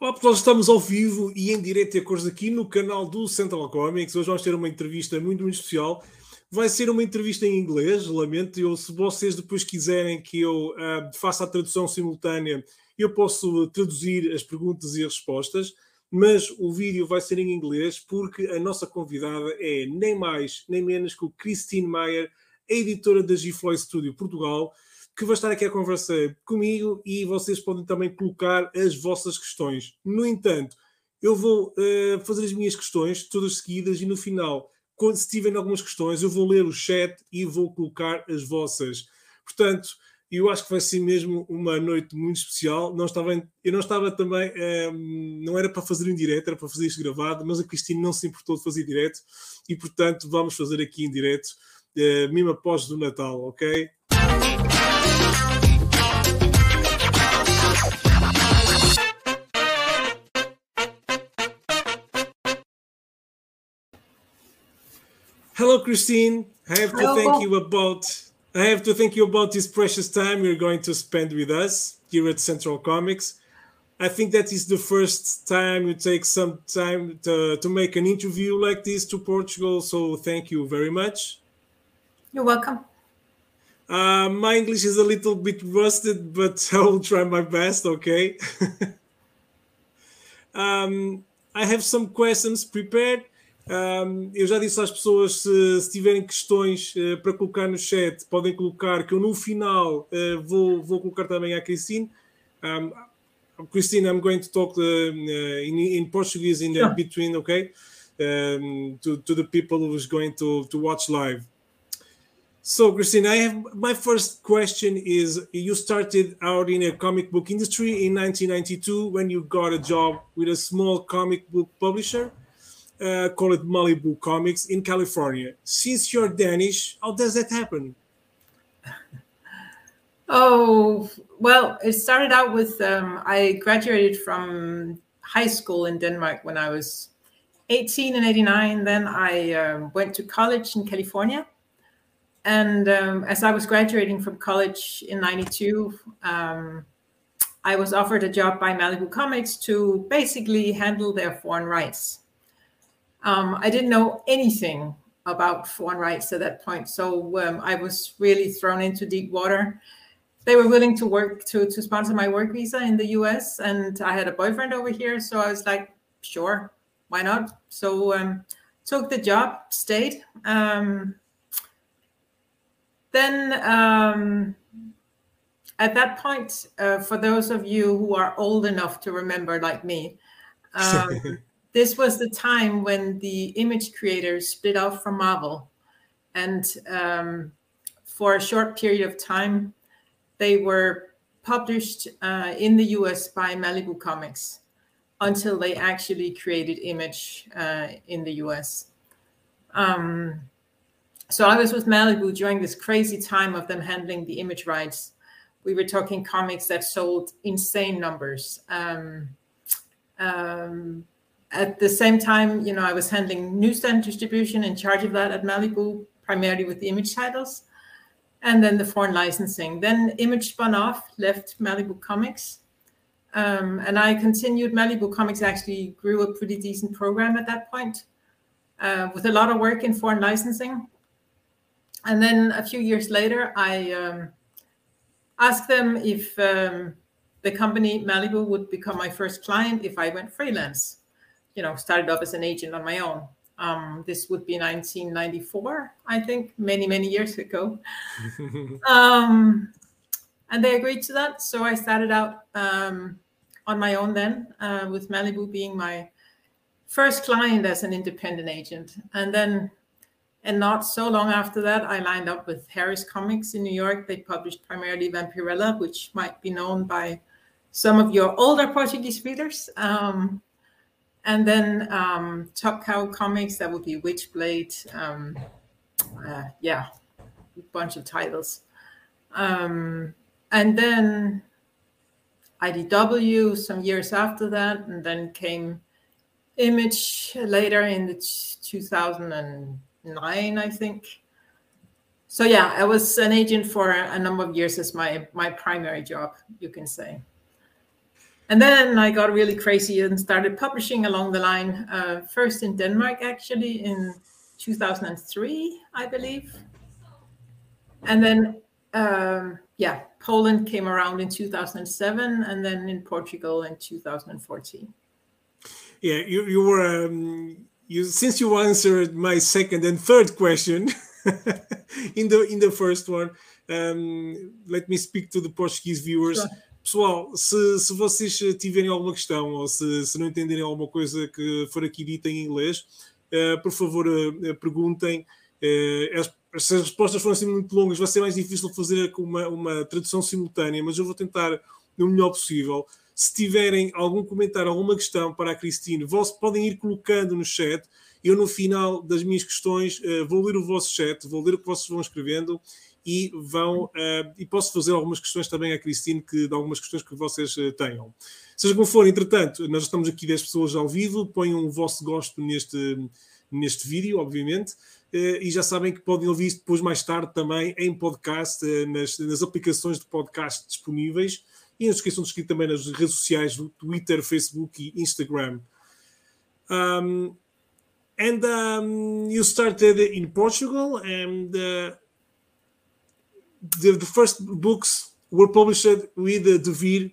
Olá pessoal, estamos ao vivo e em direto e a cores aqui no canal do Central Comics. Hoje vamos ter uma entrevista muito, muito especial. Vai ser uma entrevista em inglês, lamento. Eu, se vocês depois quiserem que eu uh, faça a tradução simultânea, eu posso traduzir as perguntas e as respostas, mas o vídeo vai ser em inglês porque a nossa convidada é nem mais nem menos que o Christine Meyer, a editora da G-Floyd Studio Portugal que vai estar aqui a conversar comigo e vocês podem também colocar as vossas questões. No entanto, eu vou uh, fazer as minhas questões todas seguidas e no final, quando se tiverem algumas questões, eu vou ler o chat e vou colocar as vossas. Portanto, eu acho que vai ser mesmo uma noite muito especial. Não estava, eu não estava também, ehm, não era para fazer em direto, era para fazer isto gravado, mas a Cristina não se importou de fazer direto e, portanto, vamos fazer aqui em direto, uh, mesmo após do Natal, ok? Hello, Christine. I have Hello. to thank you about I have to thank you about this precious time you're going to spend with us here at Central Comics. I think that is the first time you take some time to, to make an interview like this to Portugal. So thank you very much. You're welcome. Uh, my English is a little bit rusted, but I will try my best. Okay. um, I have some questions prepared. Um, eu já disse às pessoas se, se tiverem questões uh, para colocar no chat, podem colocar, que eu no final uh, vou, vou colocar também à Christine. Um, Christine, I'm going to talk uh, in, in Portuguese in the between, okay? Um, to, to the people who's going to, to watch live. So, Christine, I have my first question is you started out in a comic book industry in 1992 when you got a job with a small comic book publisher uh, call it Malibu Comics in California. Since you're Danish, how does that happen? Oh, well, it started out with um, I graduated from high school in Denmark when I was 18 and 89. Then I um, went to college in California. And um, as I was graduating from college in 92, um, I was offered a job by Malibu Comics to basically handle their foreign rights. Um, I didn't know anything about foreign rights at that point, so um, I was really thrown into deep water. They were willing to work to to sponsor my work visa in the U.S., and I had a boyfriend over here, so I was like, sure, why not? So um, took the job, stayed. Um, then um, at that point, uh, for those of you who are old enough to remember, like me. Um, this was the time when the image creators split off from Marvel. And um, for a short period of time, they were published uh, in the US by Malibu Comics until they actually created Image uh, in the US. Um, so I was with Malibu during this crazy time of them handling the image rights. We were talking comics that sold insane numbers. Um, um, at the same time, you know, I was handling newsstand distribution in charge of that at Malibu, primarily with the image titles, and then the foreign licensing. Then Image spun off, left Malibu Comics, um, and I continued. Malibu Comics actually grew a pretty decent program at that point, uh, with a lot of work in foreign licensing. And then a few years later, I um, asked them if um, the company Malibu would become my first client if I went freelance you know, started off as an agent on my own. Um, this would be 1994, I think, many, many years ago. um, and they agreed to that. So I started out um, on my own then, uh, with Malibu being my first client as an independent agent. And then, and not so long after that, I lined up with Harris Comics in New York. They published primarily Vampirella, which might be known by some of your older Portuguese readers. Um, and then um, Top Cow Comics, that would be Witchblade. Um, uh, yeah, a bunch of titles. Um, and then IDW some years after that, and then came Image later in the 2009, I think. So yeah, I was an agent for a number of years as my my primary job, you can say. And then I got really crazy and started publishing along the line. Uh, first in Denmark, actually in 2003, I believe, and then um, yeah, Poland came around in 2007, and then in Portugal in 2014. Yeah, you you were um, you since you answered my second and third question in the in the first one. Um, let me speak to the Portuguese viewers. Sure. Pessoal, se, se vocês tiverem alguma questão ou se, se não entenderem alguma coisa que for aqui dita em inglês, uh, por favor, uh, perguntem. As, se as respostas forem assim muito longas, vai ser mais difícil fazer uma, uma tradução simultânea, mas eu vou tentar o melhor possível. Se tiverem algum comentário, alguma questão para a Cristine, vos, podem ir colocando no chat. Eu, no final das minhas questões, vou ler o vosso chat, vou ler o que vocês vão escrevendo e vão uh, e posso fazer algumas questões também à Cristine que de algumas questões que vocês uh, tenham. Seja como for, entretanto, nós estamos aqui 10 pessoas ao vivo, ponham o vosso gosto neste, neste vídeo, obviamente, uh, e já sabem que podem ouvir isto depois mais tarde também em podcast, nas, nas aplicações de podcast disponíveis. E não se esqueçam de seguir também nas redes sociais do Twitter, Facebook e Instagram. Um, and um, you started in Portugal and uh, the, the first books were published with uh, Devir,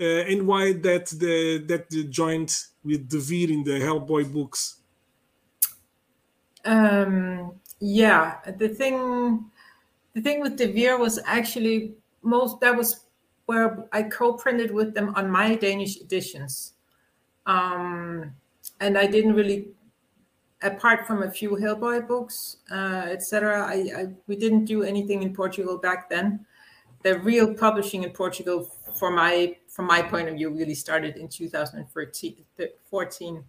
uh, and why that the that joined with Devir in the Hellboy books? Um, yeah, the thing the thing with Devir was actually most that was where I co-printed with them on my Danish editions. Um, and I didn't really apart from a few Hellboy books, uh, etc., I, I, we didn't do anything in Portugal back then. The real publishing in Portugal, for my from my point of view, really started in 2014,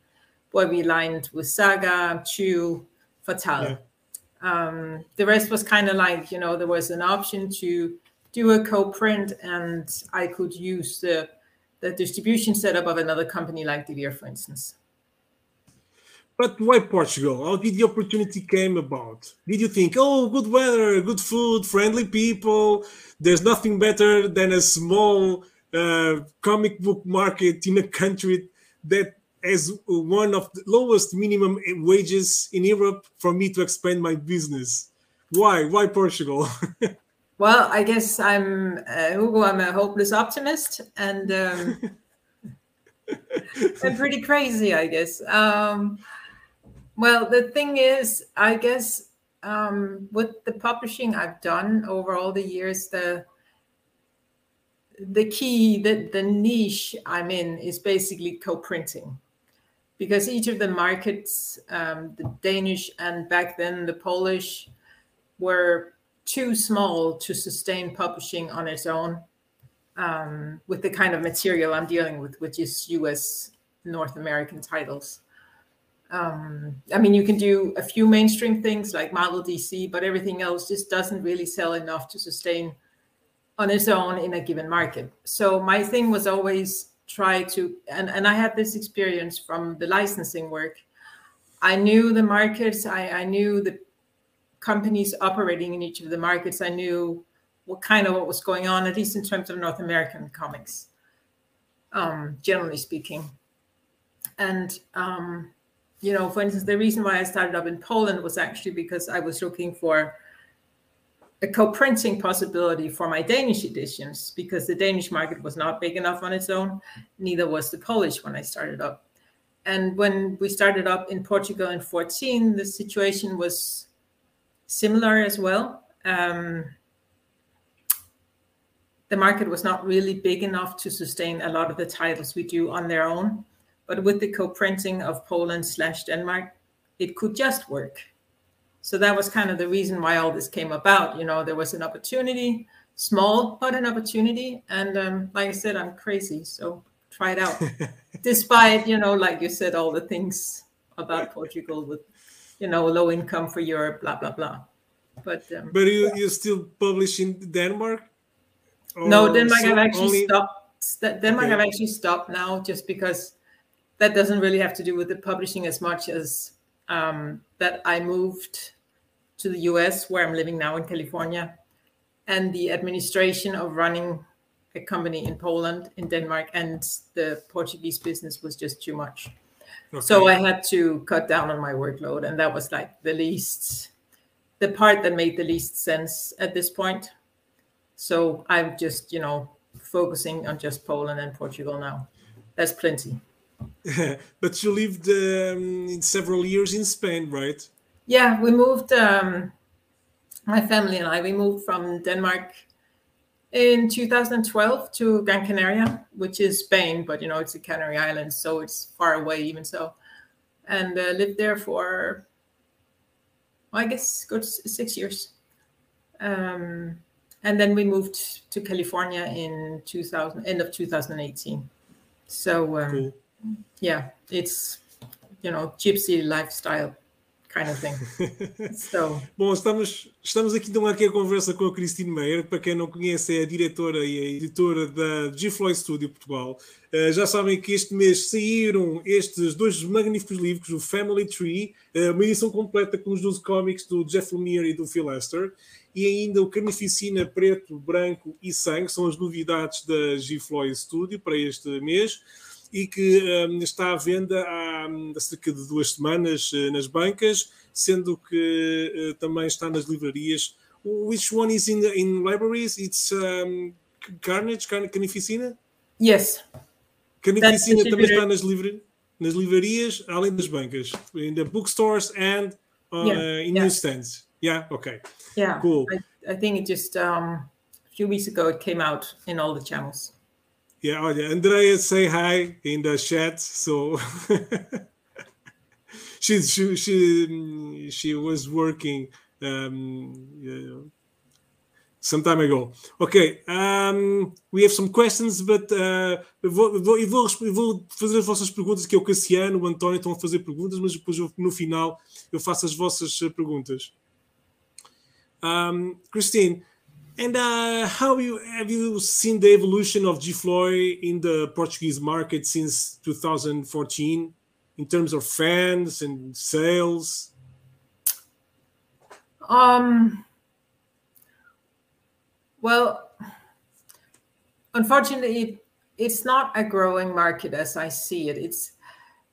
where we lined with Saga, Chew, Fatal. Yeah. Um, the rest was kind of like you know there was an option to do a co-print, and I could use the the distribution setup of another company like Devir, for instance. But why Portugal? How did the opportunity came about? Did you think, oh, good weather, good food, friendly people? There's nothing better than a small uh, comic book market in a country that has one of the lowest minimum wages in Europe for me to expand my business. Why? Why Portugal? well, I guess I'm uh, Hugo. I'm a hopeless optimist, and um, I'm pretty crazy, I guess. Um, well, the thing is, I guess um, with the publishing I've done over all the years, the the key, that the niche I'm in is basically co-printing. Because each of the markets, um, the Danish and back then the Polish, were too small to sustain publishing on its own um, with the kind of material I'm dealing with, which is US North American titles um, I mean, you can do a few mainstream things like Marvel DC, but everything else just doesn't really sell enough to sustain on its own in a given market. So my thing was always try to, and, and I had this experience from the licensing work. I knew the markets, I, I knew the companies operating in each of the markets. I knew what kind of what was going on, at least in terms of North American comics, um, generally speaking. And um, you know, for instance, the reason why I started up in Poland was actually because I was looking for a co-printing possibility for my Danish editions because the Danish market was not big enough on its own, neither was the Polish when I started up. And when we started up in Portugal in 14, the situation was similar as well. Um, the market was not really big enough to sustain a lot of the titles we do on their own. But with the co-printing of Poland slash Denmark, it could just work. So that was kind of the reason why all this came about. You know, there was an opportunity, small but an opportunity, and um, like I said, I'm crazy, so try it out. Despite you know, like you said, all the things about Portugal with you know low income for Europe, blah blah blah. But um, but you you still publish in Denmark? no, Denmark so I've actually only... stopped. Denmark okay. I've actually stopped now just because that doesn't really have to do with the publishing as much as um, that I moved to the US, where I'm living now in California, and the administration of running a company in Poland, in Denmark, and the Portuguese business was just too much. Okay. So I had to cut down on my workload, and that was like the least, the part that made the least sense at this point. So I'm just, you know, focusing on just Poland and Portugal now. That's plenty. but you lived um, in several years in Spain, right? Yeah, we moved. Um, my family and I we moved from Denmark in 2012 to Gran Canaria, which is Spain, but you know it's a Canary Islands, so it's far away even so, and uh, lived there for well, I guess good six years. Um, and then we moved to California in 2000, end of 2018. So um, cool. Yeah, it's you know gypsy lifestyle kind of thing. so. Bom, estamos, estamos aqui então aqui a conversa com a Christine Meyer, para quem não conhece é a diretora e a editora da G-Floyd Studio Portugal. Uh, já sabem que este mês saíram estes dois magníficos livros, o Family Tree, uh, uma edição completa com os 12 cómics do Jeff Lemire e do Phil Lester, e ainda o Carnificina Preto, Branco e Sangue, são as novidades da G-Floyd Studio para este mês e que um, está à venda há, há, cerca de duas semanas uh, nas bancas, sendo que uh, também está nas livrarias. Which one is in, the, in libraries? It's um, Carnage, Carnificina? Yes. Carnificina também está nas, livra nas livrarias, além das bancas, in the bookstores and uh, yeah. in yeah. newsstands. Yeah, okay. Yeah, cool. I, I think it just um, a few weeks ago it came out in all the channels. Yeah, olha, Andrea say hi in the chat. So she, she she she was working um, some time ago. Okay, um, we have some questions, but uh, eu, vou, eu, vou, eu, vou, fazer as vossas perguntas, que é o Cassiano, o António estão a fazer perguntas, mas depois no final eu faço as vossas perguntas. Um, Christine, and uh, how you have you seen the evolution of Gfloy in the Portuguese market since 2014 in terms of fans and sales? Um. Well, unfortunately, it's not a growing market as I see it. It's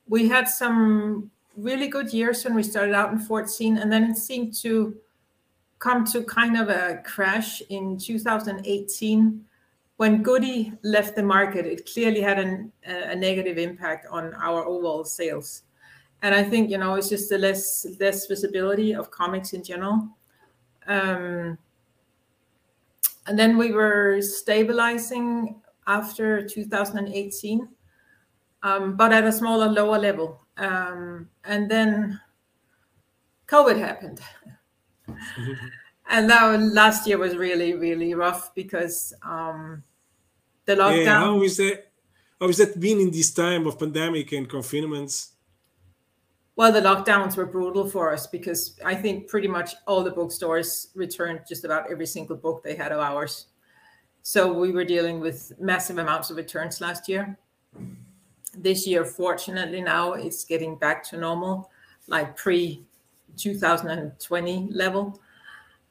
we had some really good years when we started out in 14, and then it seemed to come to kind of a crash in 2018 when Goody left the market. It clearly had an, a negative impact on our overall sales, and I think you know it's just the less less visibility of comics in general. Um, and then we were stabilizing after 2018, um, but at a smaller, lower level. Um, and then COVID happened. And now last year was really really rough because um, the lockdown. Yeah, how is that? How is that been in this time of pandemic and confinements? Well, the lockdowns were brutal for us because I think pretty much all the bookstores returned just about every single book they had of ours. So we were dealing with massive amounts of returns last year. This year, fortunately, now it's getting back to normal, like pre 2020 level.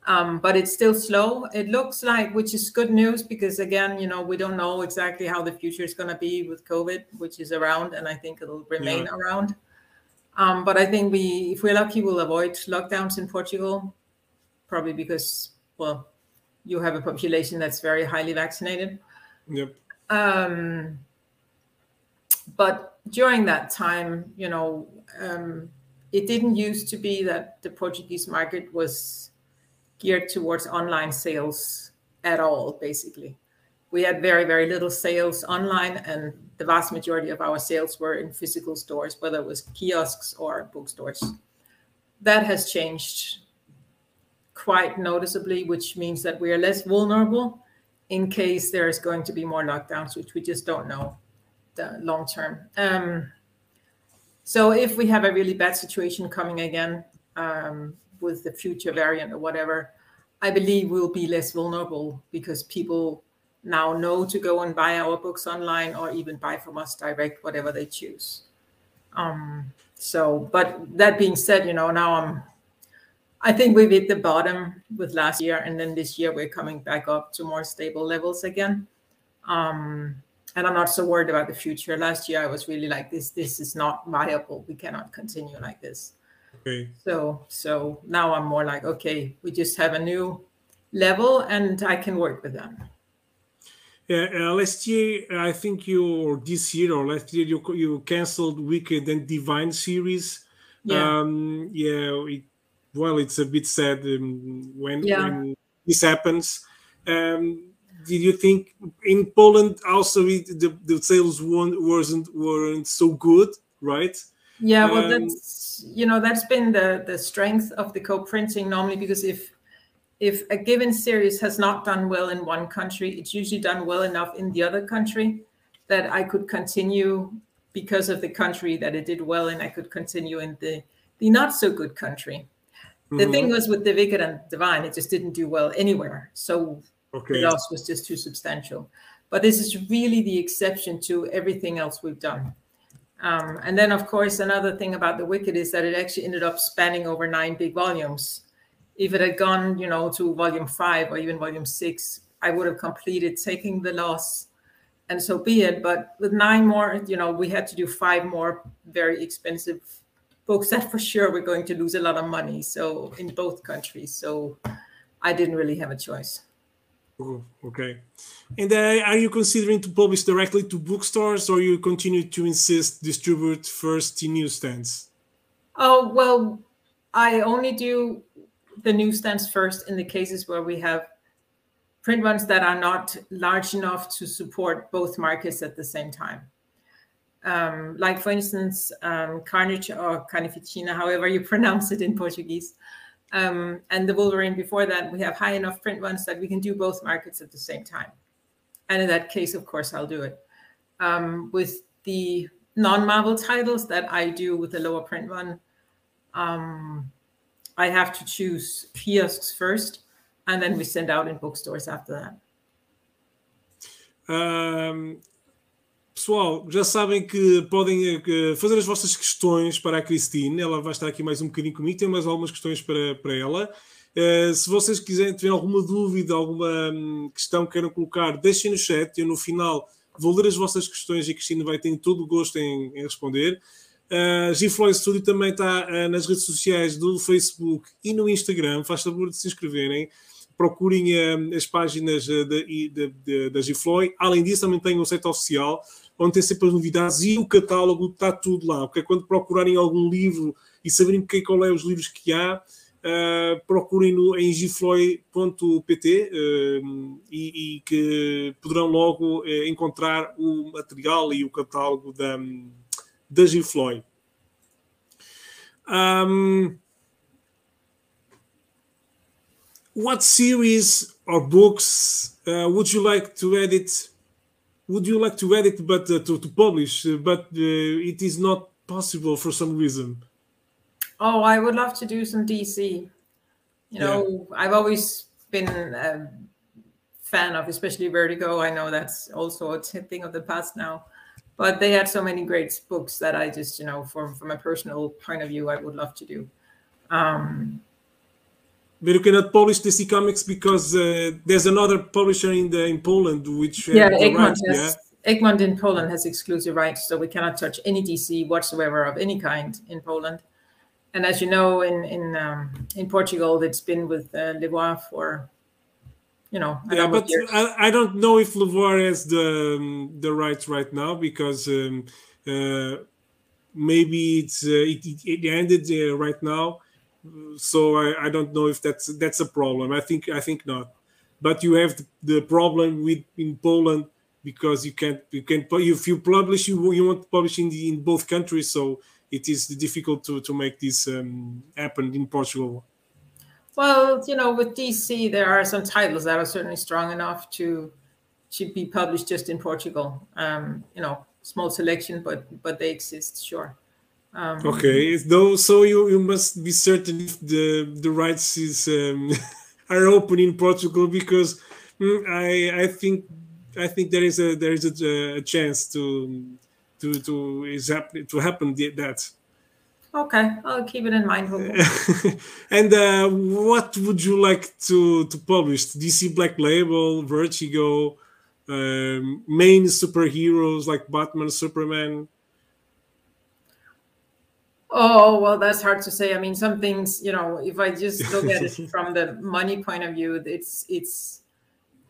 Um, but it's still slow. It looks like, which is good news because again, you know, we don't know exactly how the future is going to be with COVID, which is around, and I think it'll remain yeah. around. Um, but I think we, if we're lucky, we'll avoid lockdowns in Portugal, probably because, well, you have a population that's very highly vaccinated. Yep. Um, but during that time, you know, um, it didn't used to be that the Portuguese market was geared towards online sales at all, basically. We had very, very little sales online, and the vast majority of our sales were in physical stores, whether it was kiosks or bookstores. That has changed quite noticeably, which means that we are less vulnerable in case there is going to be more lockdowns, which we just don't know the long term. Um, so if we have a really bad situation coming again um, with the future variant or whatever, I believe we'll be less vulnerable because people now know to go and buy our books online or even buy from us direct, whatever they choose. Um, so, but that being said, you know, now I'm, I think we've hit the bottom with last year, and then this year we're coming back up to more stable levels again. Um, and I'm not so worried about the future. Last year, I was really like, this, this is not viable. We cannot continue like this. Okay. So, so now I'm more like, okay, we just have a new level, and I can work with them. Yeah, uh, last year I think you, or this year or last year you you canceled Wicked and Divine series. Yeah. Um, yeah. It, well, it's a bit sad um, when, Yeah. when this happens. Um, did you think in Poland also it, the, the sales weren't, wasn't weren't so good, right? Yeah, well, Um, that's you know that's been the the strength of the co-printing normally because if if a given series has not done well in one country, it's usually done well enough in the other country that I could continue because of the country that it did well in. I could continue in the the not so good country. The Mhm. thing was with the Wicked and Divine, it just didn't do well anywhere. So Okay. the loss was just too substantial. But this is really the exception to everything else we've done. Um, and then, of course, another thing about The Wicked is that it actually ended up spanning over nine big volumes. If it had gone, you know, to volume five or even volume six, I would have completed taking the loss, and so be it. But with nine more, you know, we had to do five more very expensive books that for sure we're going to lose a lot of money. So in both countries, so I didn't really have a choice. Oh, okay. And uh, are you considering to publish directly to bookstores, or you continue to insist distribute first in newsstands? Oh, well, I only do the newsstands first in the cases where we have print runs that are not large enough to support both markets at the same time. Um, like, for instance, um, Carnage or Carnificina, however you pronounce it in Portuguese, um, and the Wolverine before that, we have high enough print runs that we can do both markets at the same time. And in that case, of course, I'll do it. Um, with the non-Marvel titles that I do with the lower print run, um, I have to choose kiosks first, and then we send out in bookstores after that. Ahm, pessoal, já sabem que podem eh, fazer as vossas questões para a Cristine. Ela vai estar aqui mais um bocadinho comigo. Tem mais algumas questões para, para ela. Eh, se vocês quiserem tiver alguma dúvida, alguma hum, questão que queiram colocar, deixem no chat. Eu no final vou ler as vossas questões e a Cristina vai ter todo o gosto em, em responder. Uh, Gifloy Studio também está ah, nas redes sociais do Facebook e no Instagram. Faz favor de se inscreverem. Procurem ah, as páginas da, da, da, Gifloy. Além disso, também tem o site oficial, onde tem sempre as novidades e o catálogo está tudo lá. Porque quando procurarem algum livro e saberem que, qual é os livros que há, ah, procurem no, em gifloy.pt e, e que poderão logo eh, encontrar o material e o catálogo da, da Gifloy. Um, what series or books uh, would you like to edit? Would you like to edit, but uh, to, to publish, uh, but uh, it is not possible for some reason? Oh, I would love to do some DC. You know, I've always been a fan of, especially Vertigo. I know that's also a thing of the past now, but they had so many great books that I just, you know, from from a personal point of view, I would love to do. Um, But you cannot publish DC Comics because uh, there's another publisher in the in Poland which uh, yeah, Egmont rights, has Egmont in Poland has exclusive rights, so we cannot touch any DC whatsoever of any kind in Poland. And as you know, in in um, in Portugal, it's been with uh, for, you know, yeah, but years. I, I don't know if Levoir has the um, the rights right now because um, uh, maybe it's uh, it, it, it ended uh, right now, so I, I don't know if that's that's a problem. I think I think not, but you have the, problem with in Poland because you can't you can if you publish you you want to publish in both countries, so it is difficult to to make this um, happen in Portugal. Well, you know, with DC, there are some titles that are certainly strong enough to to be published just in Portugal. Um, you know, small selection, but but they exist, sure. Um, Okay, though, so you, you must be certain if the the rights is um, are open in Portugal because mm, I I think I think there is a there is a, a chance to to to is happen to happen that. Okay, I'll keep it in mind. And uh, what would you like to to publish? DC Black Label, Vertigo, um, main superheroes like Batman, Superman? Oh, well, that's hard to say. I mean, some things, you know, if I just look at it from the money point of view, it's it's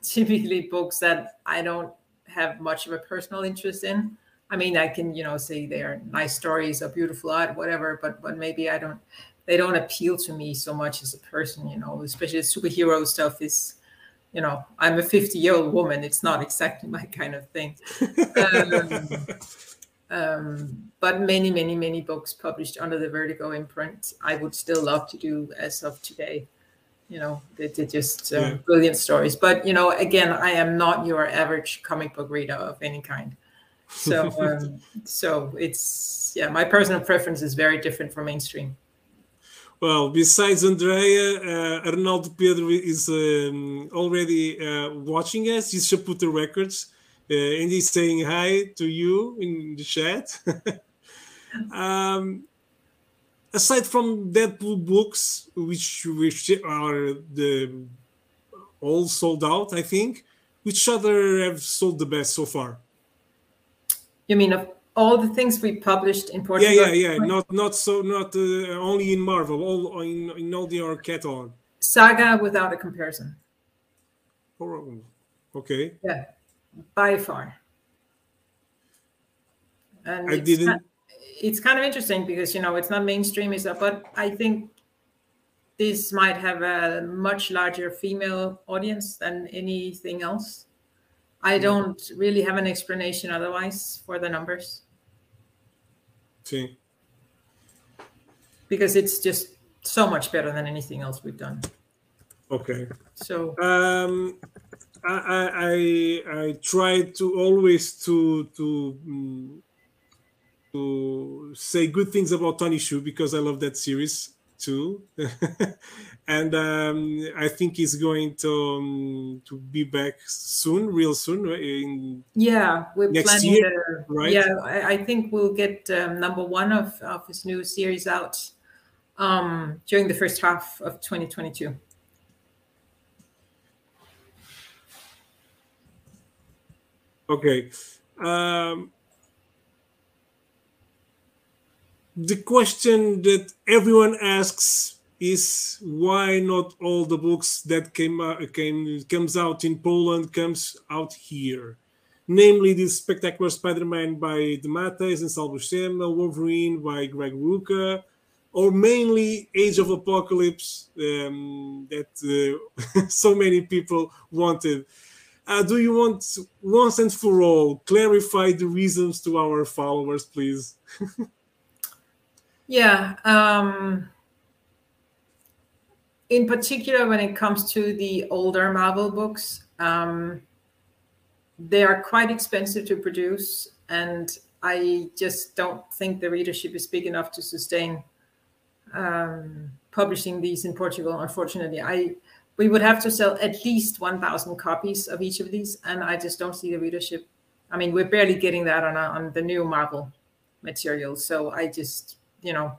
typically books that I don't have much of a personal interest in. I mean, I can, you know, say they're nice stories or beautiful art, whatever, but but maybe I don't they don't appeal to me so much as a person, you know, especially superhero stuff is, you know, I'm a 50 year old woman. It's not exactly my kind of thing. um, um, but many, many, many books published under the Vertigo imprint, I would still love to do as of today. You know, they, are just uh, yeah. brilliant stories. But, you know, again, I am not your average comic book reader of any kind. So, um, so it's, yeah, my personal preference is very different from mainstream. Well, besides Andrea, uh, Arnaldo Pedro is um, already uh, watching us. He's Chaputa Records, uh, and he's saying hi to you in the chat. um, aside from Deadpool books, which which are the all sold out, I think, which other have sold the best so far? You mean of all the things we published in Portugal. Yeah, yeah, yeah. Not not so not uh, only in Marvel, all in in all the other catalog. Saga without a comparison. Oh, okay. Yeah, by far. And I it's didn't. Kind, it's kind of interesting because you know it's not mainstream, is but I think this might have a much larger female audience than anything else. I hmm. don't really have an explanation otherwise for the numbers. See. Because it's just so much better than anything else we've done. Okay. So um I I I try to always to to um, to say good things about Tony Chu because I love that series too, and um, I think he's going to um, to be back soon, real soon. In yeah, we're planning. Year, to, right? Yeah, I, I, think we'll get um, number one of, of his new series out um, during the first half of 2022. Okay. Um, the question that everyone asks is why not all the books that came uh, came comes out in Poland comes out here, namely the Spectacular Spider-Man by DeMatteis and Sal Buscema, Wolverine by Greg Rucka, or mainly Age of Apocalypse um, that uh, so many people wanted. Uh, do you want once and for all clarify the reasons to our followers, please? Yeah. Um, in particular, when it comes to the older Marvel books, um, they are quite expensive to produce, and I just don't think the readership is big enough to sustain um, publishing these in Portugal. Unfortunately, I we would have to sell at least 1,000 copies of each of these, and I just don't see the readership. I mean, we're barely getting that on on the new Marvel material, so I just you know,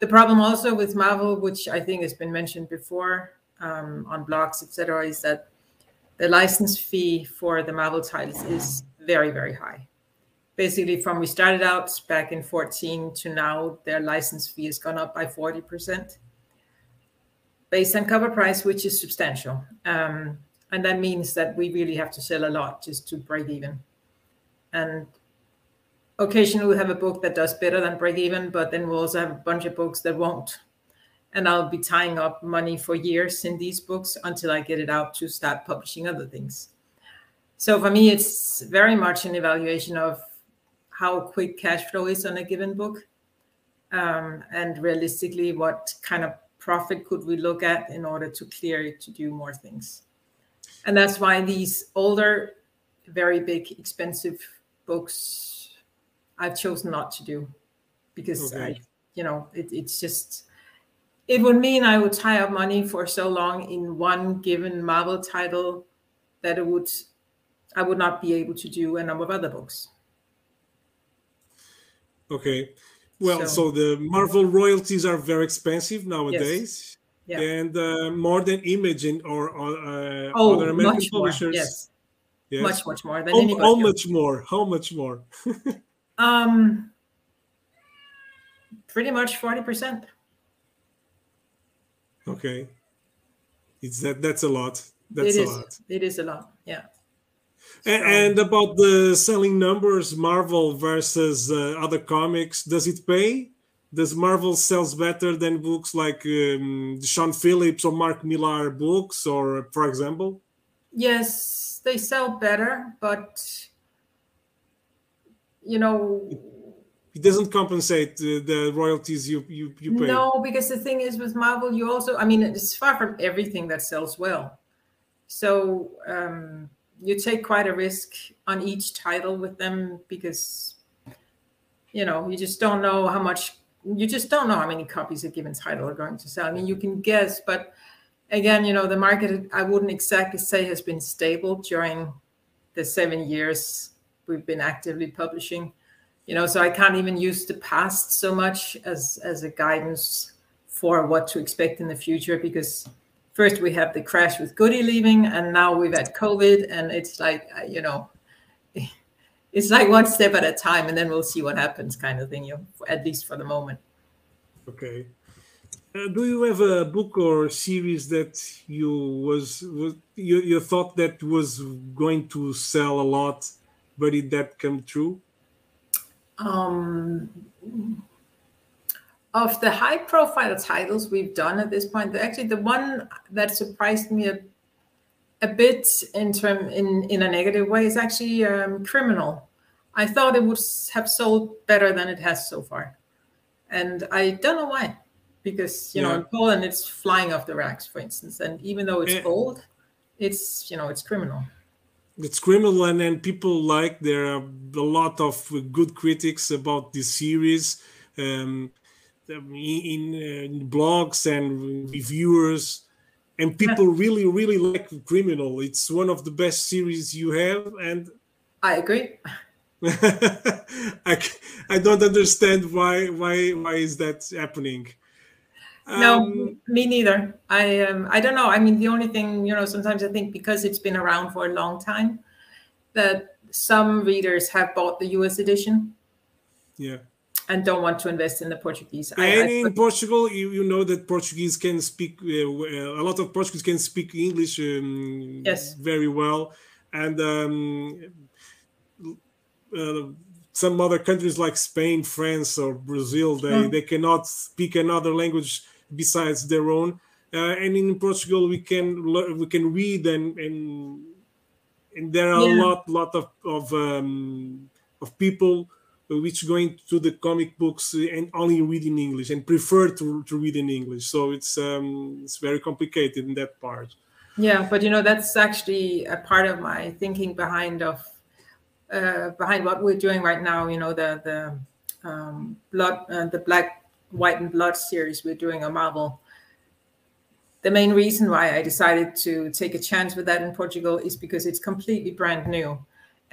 the problem also with Marvel, which I think has been mentioned before um, on blogs, etc., is that the license fee for the Marvel titles is very, very high. Basically, from we started out back in 14 to now, their license fee has gone up by 40% based on cover price, which is substantial. Um, and that means that we really have to sell a lot just to break even. And occasionally we'll have a book that does better than break even, but then we'll also have a bunch of books that won't. And I'll be tying up money for years in these books until I get it out to start publishing other things. So for me, it's very much an evaluation of how quick cash flow is on a given book. Um, and realistically, what kind of profit could we look at in order to clear it to do more things? And that's why these older, very big, expensive books I've chosen not to do because okay. I, you know, it, it's just it would mean I would tie up money for so long in one given Marvel title that it would I would not be able to do a number of other books. Okay. Well, so, so the Marvel royalties are very expensive nowadays. Yes. Yeah. And uh, more than Image or uh, oh, other American publishers. More. Yes Yes. Much, much more than how. How much more? How much more? um, pretty much forty percent. Okay, it's that. That's a lot. That's it a is, lot. It is a lot. Yeah. And, and about the selling numbers, Marvel versus uh, other comics, does it pay? Does Marvel sells better than books like um, Sean Phillips or Mark Millar books, or for example? Yes, they sell better, but you know, it doesn't compensate the, the royalties you, you you pay. No, because the thing is with Marvel, you also, I mean, it's far from everything that sells well. So um, you take quite a risk on each title with them because you know you just don't know how much you just don't know how many copies a given title are going to sell. I mean, you can guess, but again, you know, the market I wouldn't exactly say has been stable during the seven years we've been actively publishing. You know, so I can't even use the past so much as as a guidance for what to expect in the future because first we have the crash with Goody leaving, and now we've had COVID, and it's like uh, you know, it's like one step at a time, and then we'll see what happens, kind of thing. You know, at least for the moment. Okay. Uh, do you have a book or series that you was, was you, you thought that was going to sell a lot, but did that come true? Um, of the high profile titles we've done at this point, actually the one that surprised me a, a bit in term in, in a negative way is actually um, Criminal. I thought it would have sold better than it has so far. And I don't know why. Because you yeah. know, in Poland it's flying off the racks, for instance. And even though it's yeah. old, it's you know, it's criminal it's criminal and, and people like there are a lot of good critics about this series um, in, in blogs and reviewers. And people really really like criminal. It's one of the best series you have and i agree. I, I don't understand why why why is that happening. No um, me neither. I um i don't know. I mean the only thing you know sometimes i think because it's been around for a long time that some readers have bought the us edition. Yeah and don't want to invest in the Portuguese. And I, I, in Portugal, you, you know that Portuguese can speak uh, a lot of Portuguese can speak English um, yes. very well, and um, uh, some other countries like Spain, France, or Brazil, they, mm. they cannot speak another language besides their own. Uh, and in Portugal, we can we can read and and, and there are yeah. a lot lot of of um, of people which going to the comic books and only read in English and prefer to, to read in English. So it's um, it's very complicated in that part. Yeah, but you know that's actually a part of my thinking behind of uh, behind what we're doing right now. You know the the um, blood uh, the black white and blood series we're doing on Marvel. The main reason why I decided to take a chance with that in Portugal is because it's completely brand new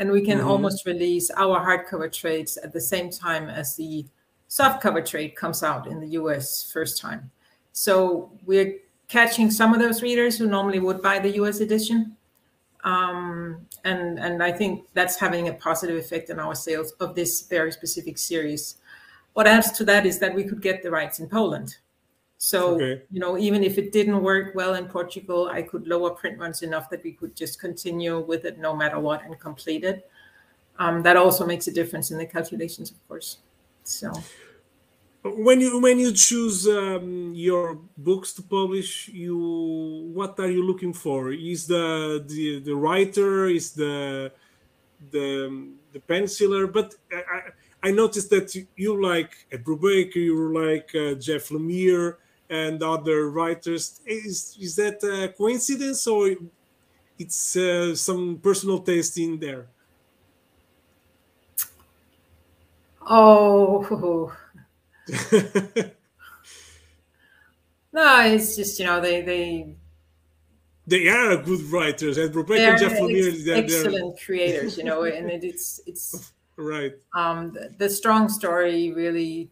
and we can mm-hmm. almost release our hardcover trades at the same time as the softcover trade comes out in the US first time. So we're catching some of those readers who normally would buy the US edition. Um, and and I think that's having a positive effect on our sales of this very specific series. What adds to that is that we could get the rights in Poland. So, okay. you know, even if it didn't work well in Portugal, I could lower print runs enough that we could just continue with it no matter what and complete it. Um, that also makes a difference in the calculations, of course. So, when you when you choose um, your books to publish, you what are you looking for? Is the the, the writer? Is the the the penciler? But I, I noticed that you like Ed Brubaker, you like uh, Jeff Lemire and other writers. Is is that a coincidence or it's uh, some personal taste in there? Oh. no, it's just you know they they they are good writers and Rebecca Jeff Lemire, ex- they're, excellent they're... creators, you know, and it, it's it's right. Um, the, the strong story really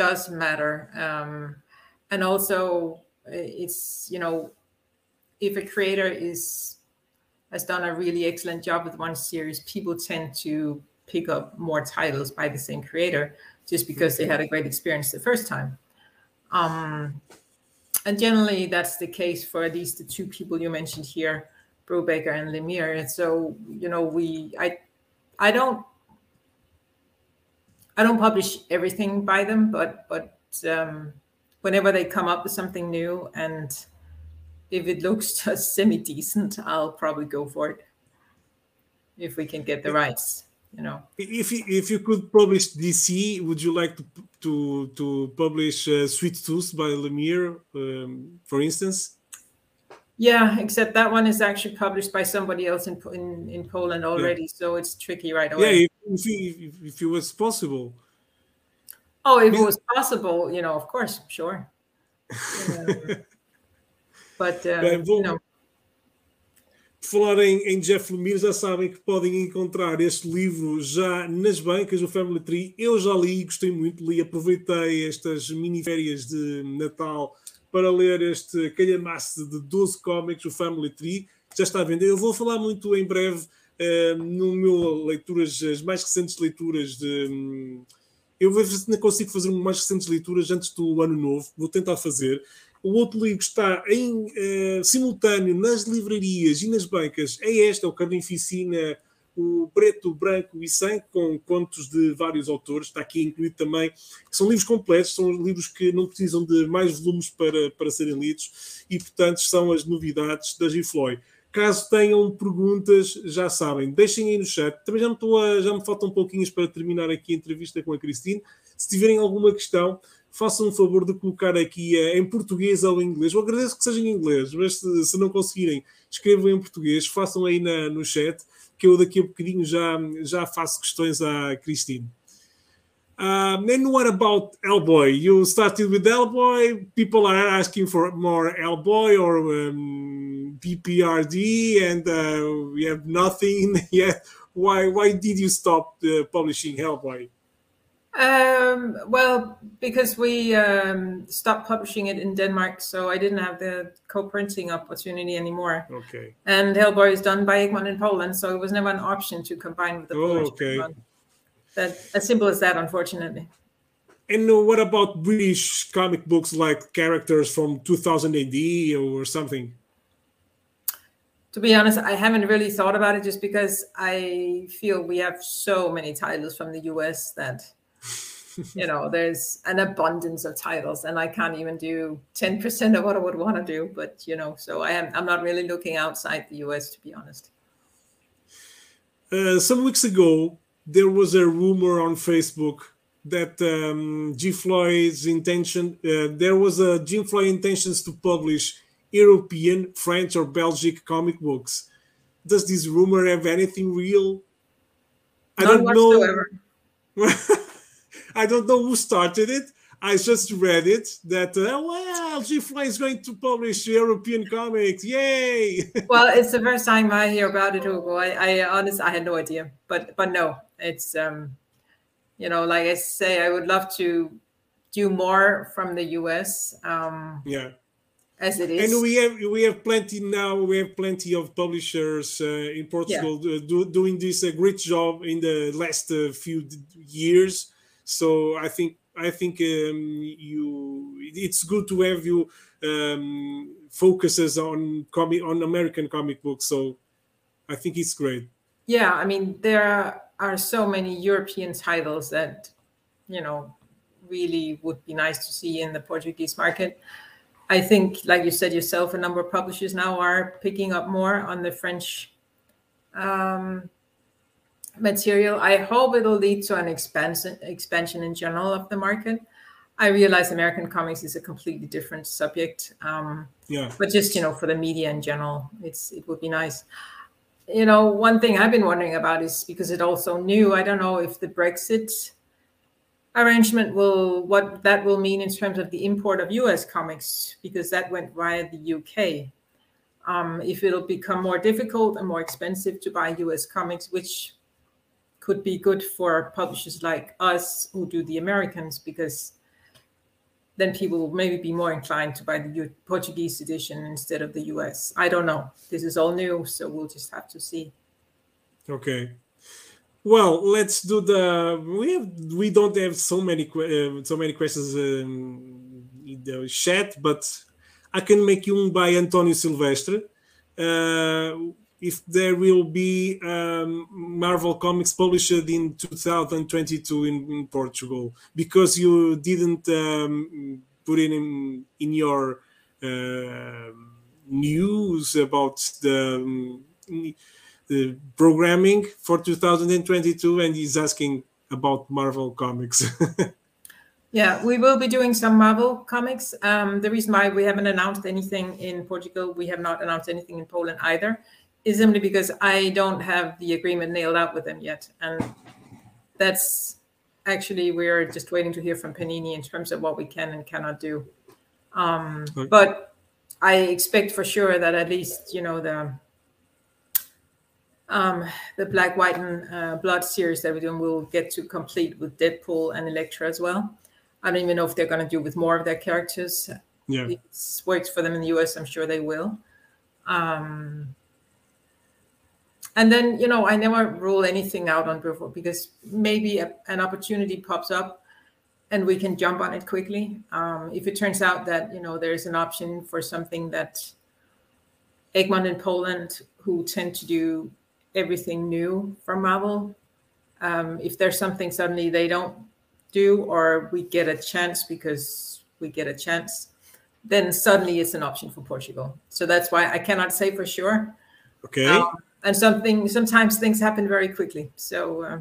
does matter. Um, and also, it's, you know, if a creator is has done a really excellent job with one series, people tend to pick up more titles by the same creator just because they had a great experience the first time. Um, and generally, that's the case for at least the two people you mentioned here, Brubaker and Lemire. And so, you know, we, I, I don't, I don't publish everything by them, but, but um, whenever they come up with something new and if it looks just semi decent, I'll probably go for it if we can get the rights. You know, if you, if you could publish DC, would you like to to to publish uh, Sweet Tooth by Lemire, um, for instance? Yeah, except that one is actually published by somebody else in in, in Poland already, yeah. so it's tricky right away. Yeah, if, if, if it was possible. Oh, if it was possible, you know, of course, sure. but uh, Bem, vou, you know. falar em, em, Jeff Lemire, já sabem que podem encontrar este livro já nas bancas, o Family Tree. Eu já li, gostei muito, li, aproveitei estas mini férias de Natal para ler este calhamaço de 12 cómics, o Family Tree. Já está a vender. Eu vou falar muito em breve uh, no meu leituras, as mais recentes leituras de. Um, eu vou ver se ainda consigo fazer mais recentes leituras antes do ano novo. Vou tentar fazer. O outro livro está em uh, simultâneo nas livrarias e nas bancas. É este, é o Carnificina, o Preto, o Branco e Sangue, com contos de vários autores. Está aqui incluído também. São livros completos, são livros que não precisam de mais volumes para, para serem lidos e, portanto, são as novidades da Gifloy. Caso tenham perguntas, já sabem, deixem aí no chat. Também já me, a, já me faltam pouquinhos para terminar aqui a entrevista com a Cristine. Se tiverem alguma questão, façam um favor de colocar aqui uh, em português ou em inglês. Eu agradeço que seja em inglês, mas se, se não conseguirem, escrevam em português, façam aí na, no chat, que eu daqui a bocadinho já, já faço questões à Cristine. Um, and what about Hellboy? You started with Hellboy. People are asking for more Hellboy or um, PPRD, and uh, we have nothing yet. Why? Why did you stop uh, publishing Hellboy? Um, well, because we um, stopped publishing it in Denmark, so I didn't have the co-printing opportunity anymore. Okay. And Hellboy is done by Egmont in Poland, so it was never an option to combine with the oh, Polish okay. That as simple as that, unfortunately. And uh, what about British comic books like characters from 2000 AD or something? to be honest, I haven't really thought about it just because I feel we have so many titles from the US that you know, there's an abundance of titles, and I can't even do 10% of what I would want to do. But you know, so I am I'm not really looking outside the US to be honest. Uh, some weeks ago, there was a rumor on Facebook that um, G. Floy's intention uh, there was a G. Floy intentions to publish European, French, or Belgic comic books. Does this rumor have anything real? I None don't whatsoever. know. I don't know who started it. I just read it that uh, well, G. Floy is going to publish European comics. Yay! well, it's the first time I hear about it, Hugo. I, I honestly I had no idea, but but no, it's um, you know, like I say, I would love to do more from the US. Um, yeah. As it is, and we have we have plenty now. We have plenty of publishers uh, in Portugal yeah. do, doing this a great job in the last uh, few years so I think I think um, you it's good to have you um, focuses on comic on American comic books. So I think it's great. Yeah, I mean there are so many European titles that you know really would be nice to see in the Portuguese market. I think, like you said yourself, a number of publishers now are picking up more on the French um, material. I hope it'll lead to an expansion expansion in general of the market. I realize American comics is a completely different subject. Um, yeah. But just you know, for the media in general, it's it would be nice. You know, one thing I've been wondering about is because it also new. I don't know if the Brexit arrangement will what that will mean in terms of the import of U.S. comics because that went via the U.K. Um, if it'll become more difficult and more expensive to buy U.S. comics, which could be good for publishers like us who do the Americans because then people will maybe be more inclined to buy the Portuguese edition instead of the US. I don't know. This is all new, so we'll just have to see. Okay. Well, let's do the. We have we don't have so many uh, so many questions um, in the chat, but I can make one by Antonio Silvestre. Uh, if there will be um, Marvel Comics published in 2022 in, in Portugal, because you didn't um, put it in in your uh, news about the, um, the programming for 2022, and he's asking about Marvel Comics. Yeah, we will be doing some Marvel comics. Um, the reason why we haven't announced anything in Portugal, we have not announced anything in Poland either, is simply because I don't have the agreement nailed out with them yet. And that's actually, we're just waiting to hear from Panini in terms of what we can and cannot do. Um, okay. But I expect for sure that at least, you know, the um, the Black, White, and uh, Blood series that we're doing will get to complete with Deadpool and Elektra as well. I don't even know if they're going to do with more of their characters. Yeah, it works for them in the US. I'm sure they will. Um, and then you know, I never rule anything out on Bruford because maybe a, an opportunity pops up and we can jump on it quickly. Um, if it turns out that you know there's an option for something that Egmont in Poland, who tend to do everything new from Marvel, um, if there's something suddenly they don't do or we get a chance because we get a chance, then suddenly it's an option for Portugal. So that's why I cannot say for sure. Okay. Um, and something sometimes things happen very quickly. So. Uh,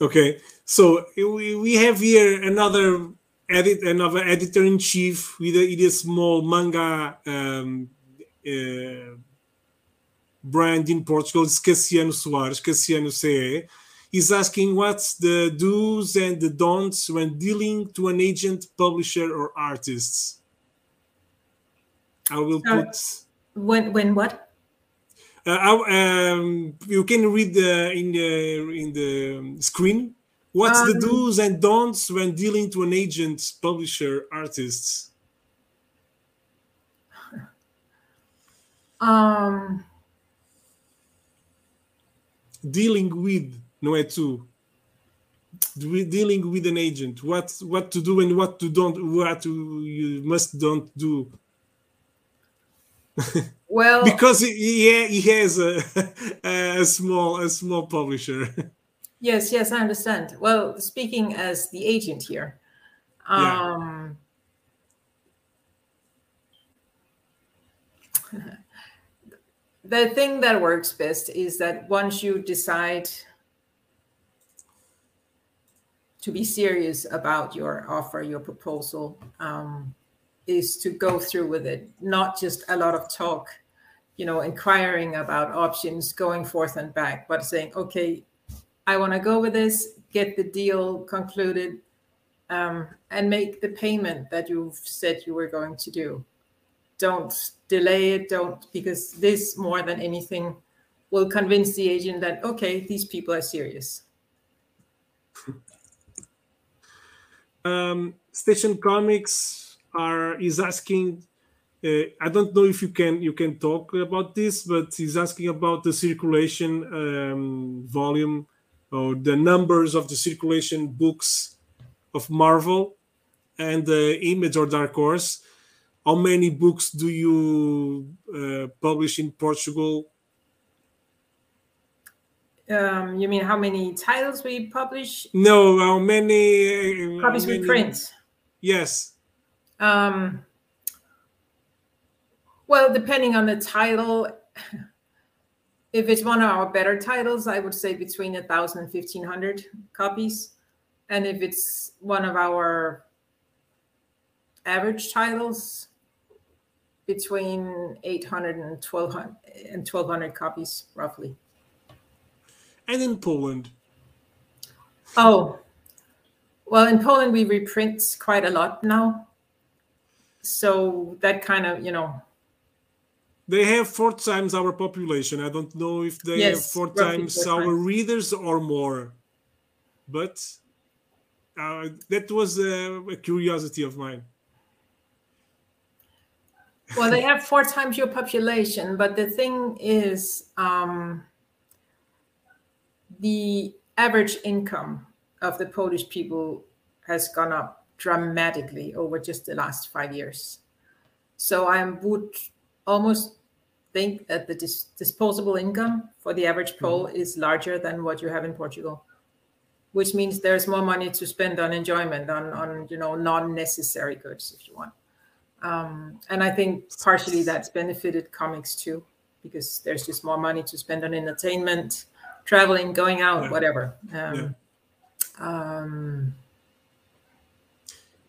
okay, so we, we have here another edit another editor in chief with a, with a small manga um, uh, brand in Portugal. It's Cassiano Soares, Cassiano CE He's asking what's the do's and the don'ts when dealing to an agent, publisher, or artists. I will uh, put. When when what? Uh, um, you can read the, in the in the screen. What's um, the do's and don'ts when dealing to an agent, publisher, artists? Um, dealing with não é tu dealing with an agent what what to do and what to don't what to, you must don't do well because he, he has a, a small a small publisher yes yes i understand well speaking as the agent here um yeah. the thing that works best is that once you decide to be serious about your offer, your proposal, um, is to go through with it, not just a lot of talk, you know, inquiring about options, going forth and back, but saying, okay, I want to go with this, get the deal concluded, um, and make the payment that you've said you were going to do. Don't delay it, don't, because this more than anything will convince the agent that, okay, these people are serious. um, Station Comics are is asking. Uh, I don't know if you can you can talk about this, but he's asking about the circulation um, volume or the numbers of the circulation books of Marvel and the Image or Dark Horse. How many books do you uh, publish in Portugal um, you mean how many titles we publish? No, how many uh, copies we print? Yes. Um, well, depending on the title, if it's one of our better titles, I would say between a thousand and fifteen hundred copies, and if it's one of our average titles, between 800 and 1200 and 1200 copies roughly and in Poland? Oh, well, in Poland, we reprint quite a lot now. So that kind of, you know. They have four times our population. I don't know if they yes, have four times our times. readers or more. But uh, that was a, a curiosity of mine. Well, they have four times your population, but the thing is, um, the average income of the Polish people has gone up dramatically over just the last five years. So I would almost think that the dis- disposable income for the average Pole mm-hmm. is larger than what you have in Portugal, which means there's more money to spend on enjoyment, on on you know non-necessary goods, if you want. Um, and I think partially that's benefited comics too, because there's just more money to spend on entertainment, traveling, going out, yeah. whatever. Um, yeah. um,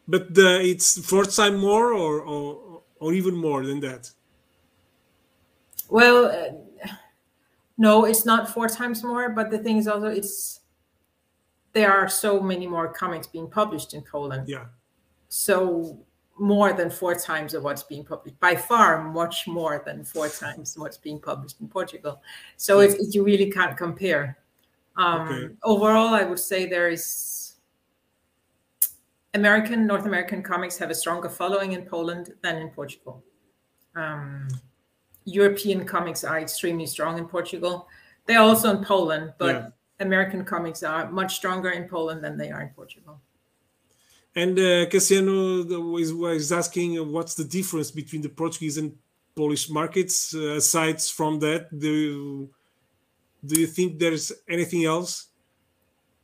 but the, it's four times more, or, or or even more than that. Well, uh, no, it's not four times more. But the thing is also, it's there are so many more comics being published in Poland. Yeah. So more than four times of what's being published by far much more than four times what's being published in portugal so yeah. it, you really can't compare um, okay. overall i would say there is american north american comics have a stronger following in poland than in portugal um, european comics are extremely strong in portugal they're also in poland but yeah. american comics are much stronger in poland than they are in portugal and uh, Cassiano was, was asking what's the difference between the Portuguese and Polish markets. Uh, aside from that, do do you think there's anything else?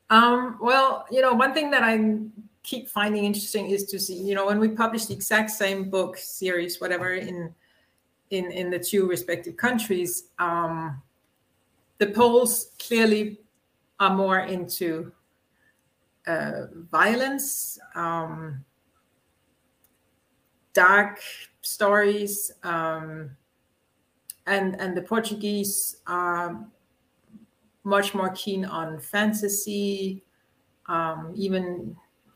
Um, well, you know, one thing that I keep finding interesting is to see, you know, when we publish the exact same book series, whatever, in in in the two respective countries, um, the Poles clearly are more into uh, violence, um, dark stories, um, and and the Portuguese are much more keen on fantasy, um, even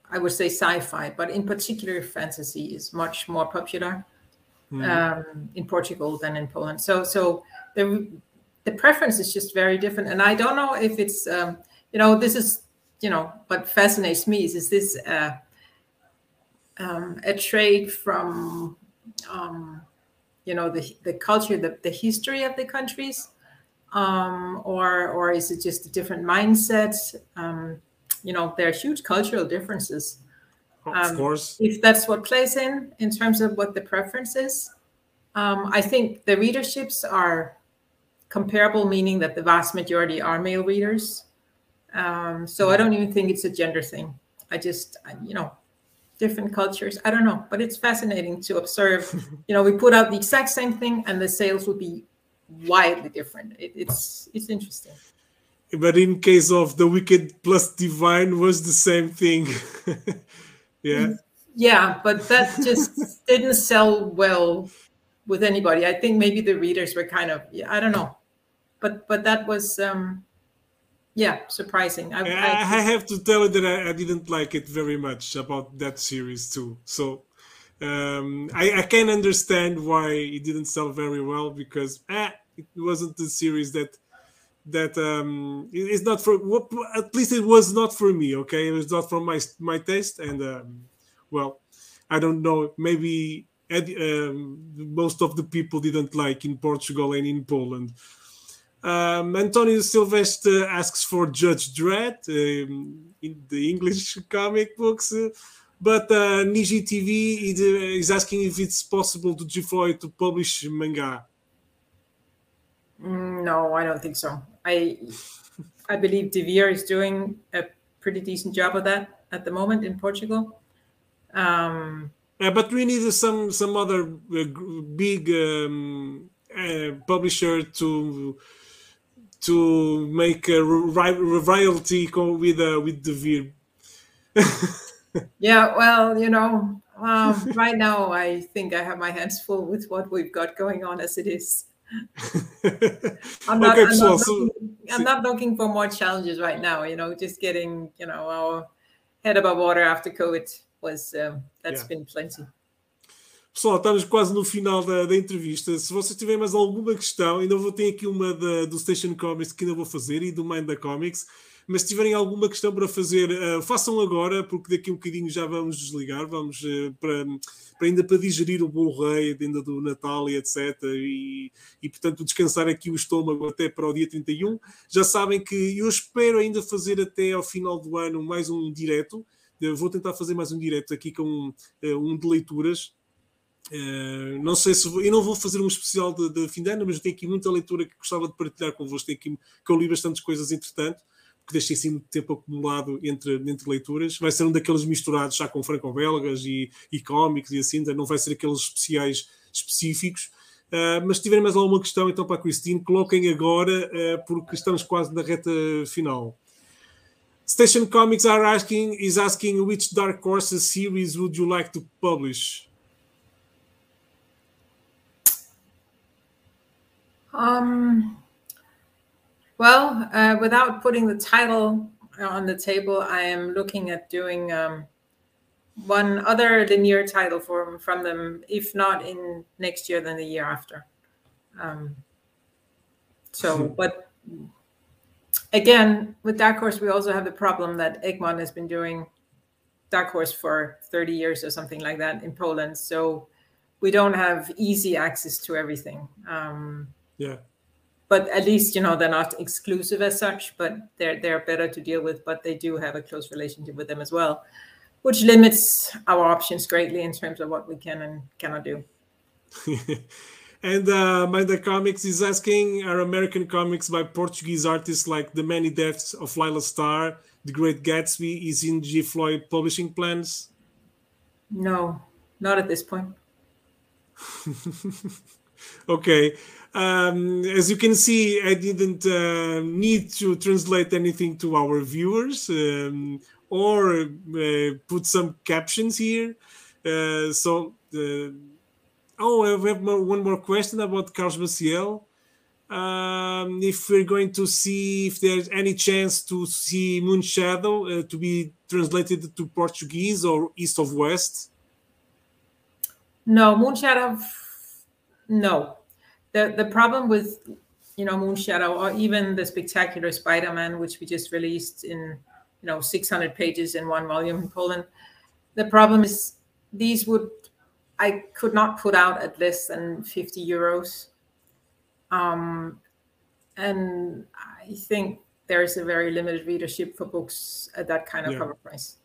I would say sci-fi, but in particular fantasy is much more popular mm. um, in Portugal than in Poland. So so the the preference is just very different, and I don't know if it's um, you know this is you know, what fascinates me is, is this uh, um, a trade from, um, you know, the, the culture, the, the history of the countries, um, or or is it just a different mindset? Um, you know, there are huge cultural differences. Of um, course. If that's what plays in, in terms of what the preference is, um, I think the readerships are comparable, meaning that the vast majority are male readers. Um, so I don't even think it's a gender thing. I just, you know, different cultures. I don't know, but it's fascinating to observe. you know, we put out the exact same thing, and the sales would be widely different. It, it's it's interesting. But in case of the Wicked plus Divine, was the same thing. yeah. Yeah, but that just didn't sell well with anybody. I think maybe the readers were kind of, yeah, I don't know, but but that was um yeah surprising I, I, I, have to tell you that I, I, didn't like it very much about that series too so um, I, I can understand why it didn't sell very well because eh, it wasn't the series that that um it's not for at least it was not for me okay it was not for my my taste and um, well i don't know maybe um, most of the people didn't like in portugal and in poland um, Antonio Silvestre asks for Judge Dredd um, in the English comic books, uh, but uh, Niji TV is, uh, asking if it's possible to G. Floy to publish manga. Mm, no, I don't think so. I I believe Devir is doing a pretty decent job of that at the moment in Portugal. Um, but we need some some other uh, big um, uh, publisher to to make a royalty with uh, with Devir. yeah, well, you know, um, right now I think I have my hands full with what we've got going on as it is. I'm not, okay, I'm, so, not looking, I'm not looking for more challenges right now. You know, just getting you know our head above water after COVID was um, that's yeah. been plenty. Pessoal, estamos quase no final da, da, entrevista. Se vocês tiverem mais alguma questão, ainda vou ter aqui uma da, do Station Comics que ainda vou fazer e do Mind da Comics. Mas se tiverem alguma questão para fazer, uh, façam agora, porque daqui a um bocadinho já vamos desligar, vamos uh, para, para, ainda para digerir o Blu-ray ainda do Natal e etc. E, e portanto descansar aqui o estômago até para o dia 31. Já sabem que eu espero ainda fazer até ao final do ano mais um direto. Eu vou tentar fazer mais um direto aqui com uh, um de leituras Uh, não sei se vou, eu não vou fazer um especial de, de, fim de ano, mas eu tenho aqui muita leitura que gostava de partilhar convosco. Tenho aqui, que eu li bastantes coisas entretanto, que deixei assim muito tempo acumulado entre, entre leituras. Vai ser um daqueles misturados já com franco-belgas e, e cómics e assim, não vai ser aqueles especiais específicos. Uh, mas se tiverem mais alguma questão, então para a Christine, coloquem agora, uh, porque estamos quase na reta final. Station Comics are asking, is asking which Dark Horses series would you like to publish? Um, well, uh, without putting the title on the table, I am looking at doing um, one other Lemire title for from them, if not in next year, then the year after. Um, so, but again, with Dark Horse, we also have the problem that Egmont has been doing Dark Horse for 30 years or something like that in Poland. So we don't have easy access to everything. Um, yeah. But at least you know they're not exclusive as such, but they're they're better to deal with. But they do have a close relationship with them as well, which limits our options greatly in terms of what we can and cannot do. and uh, Mind Comics is asking Are American comics by Portuguese artists like The Many Deaths of Laila Starr, The Great Gatsby, is in G. Floy publishing plans? No, not at this point. okay. Um, as you can see, I didn't uh, need to translate anything to our viewers um, or uh, put some captions here. Uh, so, uh, oh, we have more, one more question about Carlos Maciel. Um, if we're going to see if there's any chance to see Moonshadow uh, to be translated to Portuguese or East of West. No, Moonshadow. No, the the problem with you know Moonshadow or even the spectacular Spider-Man, which we just released in you know 600 pages in one volume in Poland, the problem is these would I could not put out at less than 50 euros. Um, and I think there's a very limited readership for books at that kind of yeah. cover price.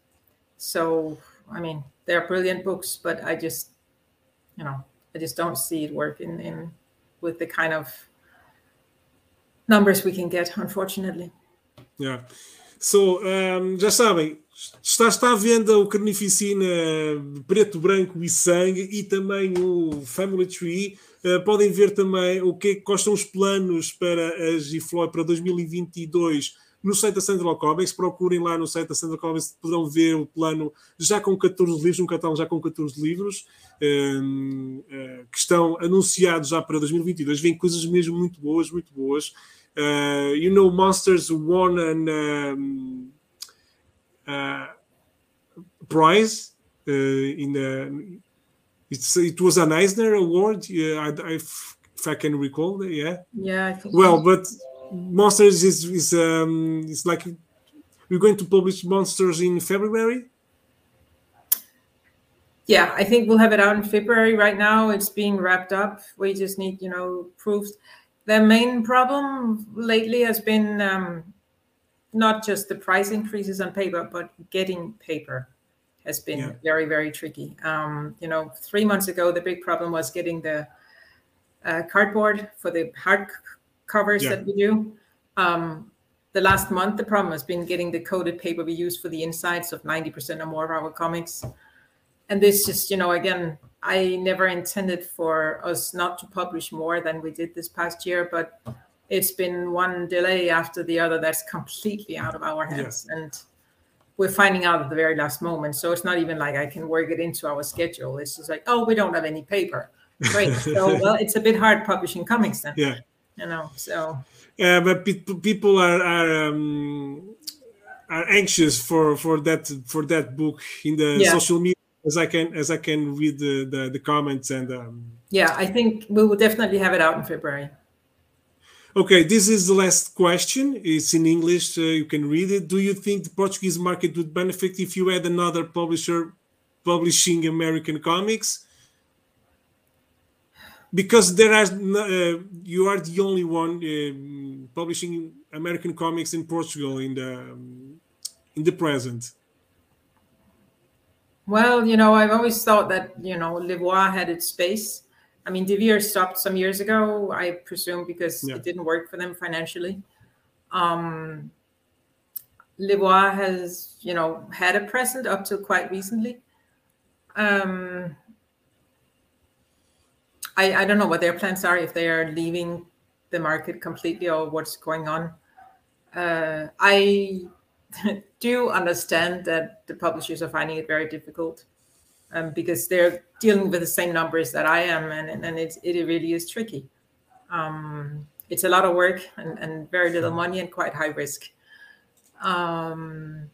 So, I mean, they're brilliant books, but I just, you know, I just don't see it work in, in with the kind of numbers we can get, unfortunately. Yeah. So, um, já sabem, está, está à venda o Carnificina preto, branco e sangue e também o Family Tree. Uh, podem ver também o que, quais são os planos para a Gifloy para 2022 no site da Central Comics. Procurem lá no site da Central Comics, poderão ver o plano já com 14 livros, um catálogo já com 14 livros um, uh, eh, que estão anunciados já para 2022. Vêm coisas mesmo muito boas, muito boas. Uh, you know, Monsters won an um, uh, prize uh, in the. It was an Eisner Award. Yeah, I, I, if I can recall, yeah. Yeah. well, but Monsters is is um, it's like we're going to publish Monsters in February. Yeah, I think we'll have it out in February. Right now, it's being wrapped up. We just need, you know, proofs. The main problem lately has been um, not just the price increases on paper, but getting paper has been yeah. very, very tricky. Um, you know, three months ago, the big problem was getting the uh, cardboard for the hard covers yeah. that we do. Um, the last month, the problem has been getting the coated paper we use for the insides of 90% or more of our comics. And this just you know again i never intended for us not to publish more than we did this past year but it's been one delay after the other that's completely out of our hands. Yeah. and we're finding out at the very last moment. So it's not even like i can work it into our schedule. It's just like oh we don't have any paper. Great. So well it's a bit hard publishing comics then. Yeah you know so yeah but people are, are um, are anxious for for that for that book in the yeah. social media as I can as I can read the the, the comments and. Um, yeah, I think we will definitely have it out in February. Okay, this is the last question. It's in English, so you can read it. Do you think the Portuguese market would benefit if you had another publisher publishing American comics? Because there are, uh, you are the only one uh, publishing American comics in Portugal in the um, in the present. Well, you know, I've always thought that you know Levoir had its space I mean, Devir stopped some years ago, I presume, because yeah. it didn't work for them financially. Um, has, you know, had a present up till quite recently. Um, I, I don't know what their plans are, if they are leaving the market completely or what's going on. Uh, I do understand that the publishers are finding it very difficult um, because they're dealing with the same numbers that I am, and and it it really is tricky. Um, it's a lot of work and, and very little money and quite high risk. Um,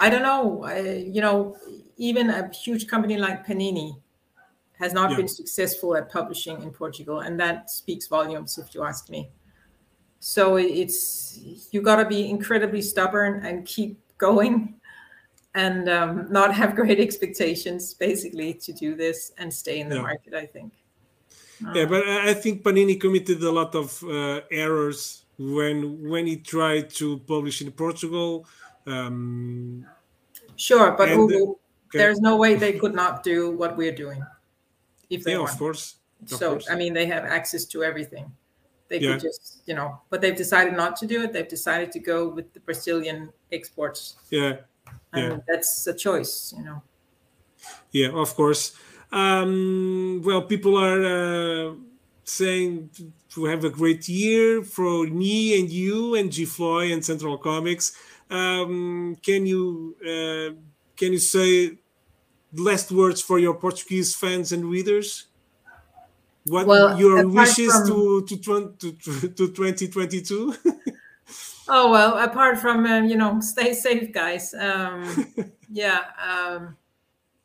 I don't know. I, you know, even a huge company like Panini has not yeah. been successful at publishing in Portugal, and that speaks volumes, if you ask me. So it's you got to be incredibly stubborn and keep going and um, not have great expectations basically to do this and stay in the yeah. market i think yeah but i think panini committed a lot of uh, errors when when he tried to publish in portugal um, sure but and, okay. there's no way they could not do what we're doing if they yeah, want. of course of so course. i mean they have access to everything they yeah. could just you know but they've decided not to do it they've decided to go with the brazilian exports yeah and yeah. that's a choice you know yeah of course um, well people are uh, saying to have a great year for me and you and G. Floy and Central Comics. Um, can you uh, can you say last words for your Portuguese fans and readers? What well, your wishes from... to, to, to, to 2022? Oh well, apart from um, you know, stay safe, guys. Um, yeah, um,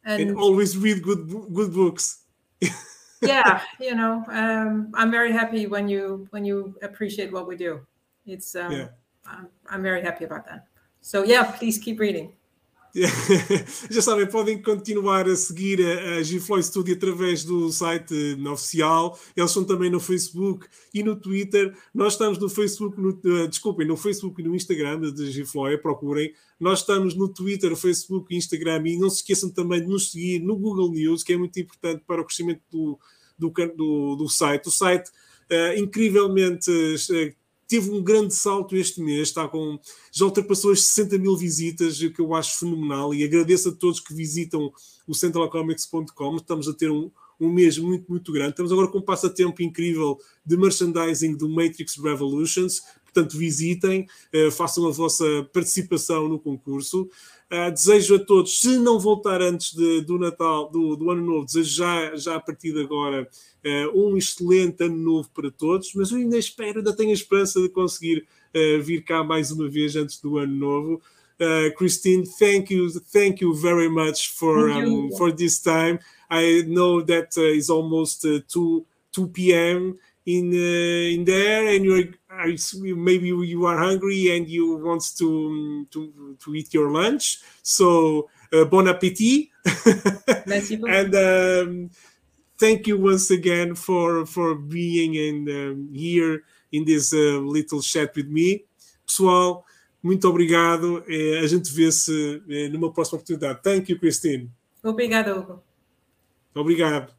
and, and, always read good good books. yeah, you know, um, I'm very happy when you when you appreciate what we do. It's um, yeah. I'm, I'm very happy about that. So yeah, please keep reading. Já sabem, podem continuar a seguir a, a Gifloy Studio através do site oficial. Eles são também no Facebook e no Twitter. Nós estamos no Facebook, no, uh, desculpem, no Facebook e no Instagram de Gifloy, procurem. Nós estamos no Twitter, Facebook Instagram. E não se esqueçam também de nos seguir no Google News, que é muito importante para o crescimento do, do, do, do site. O site uh, incrivelmente uh, teve um grande salto este mês, está com já ultrapassou as 60 mil visitas, o que eu acho fenomenal, e agradeço a todos que visitam o centralcomics.com. Estamos a ter um, um mês muito, muito grande. Estamos agora com um passatempo incrível de merchandising do Matrix Revolutions. Portanto, visitem, uh, façam a vossa participação no concurso. Uh, desejo a todos, se não voltar antes de, do Natal, do, do, Ano Novo, desejo já, já a partir de agora uh, um excelente Ano Novo para todos, mas eu ainda espero, ainda tenho a esperança de conseguir uh, vir cá mais uma vez antes do Ano Novo. Christine, thank you, thank you very much for um, for this time. I know that it's almost 2 2 p.m. in in there, and you're maybe you are hungry and you want to to, to eat your lunch. So uh, bon appetit. and um, thank you once again for for being in um, here in this uh, little chat with me, pessoal. Muito obrigado. a gente vê-se numa próxima oportunidade. Thank you, Christine. Obrigado, Hugo. Obrigado.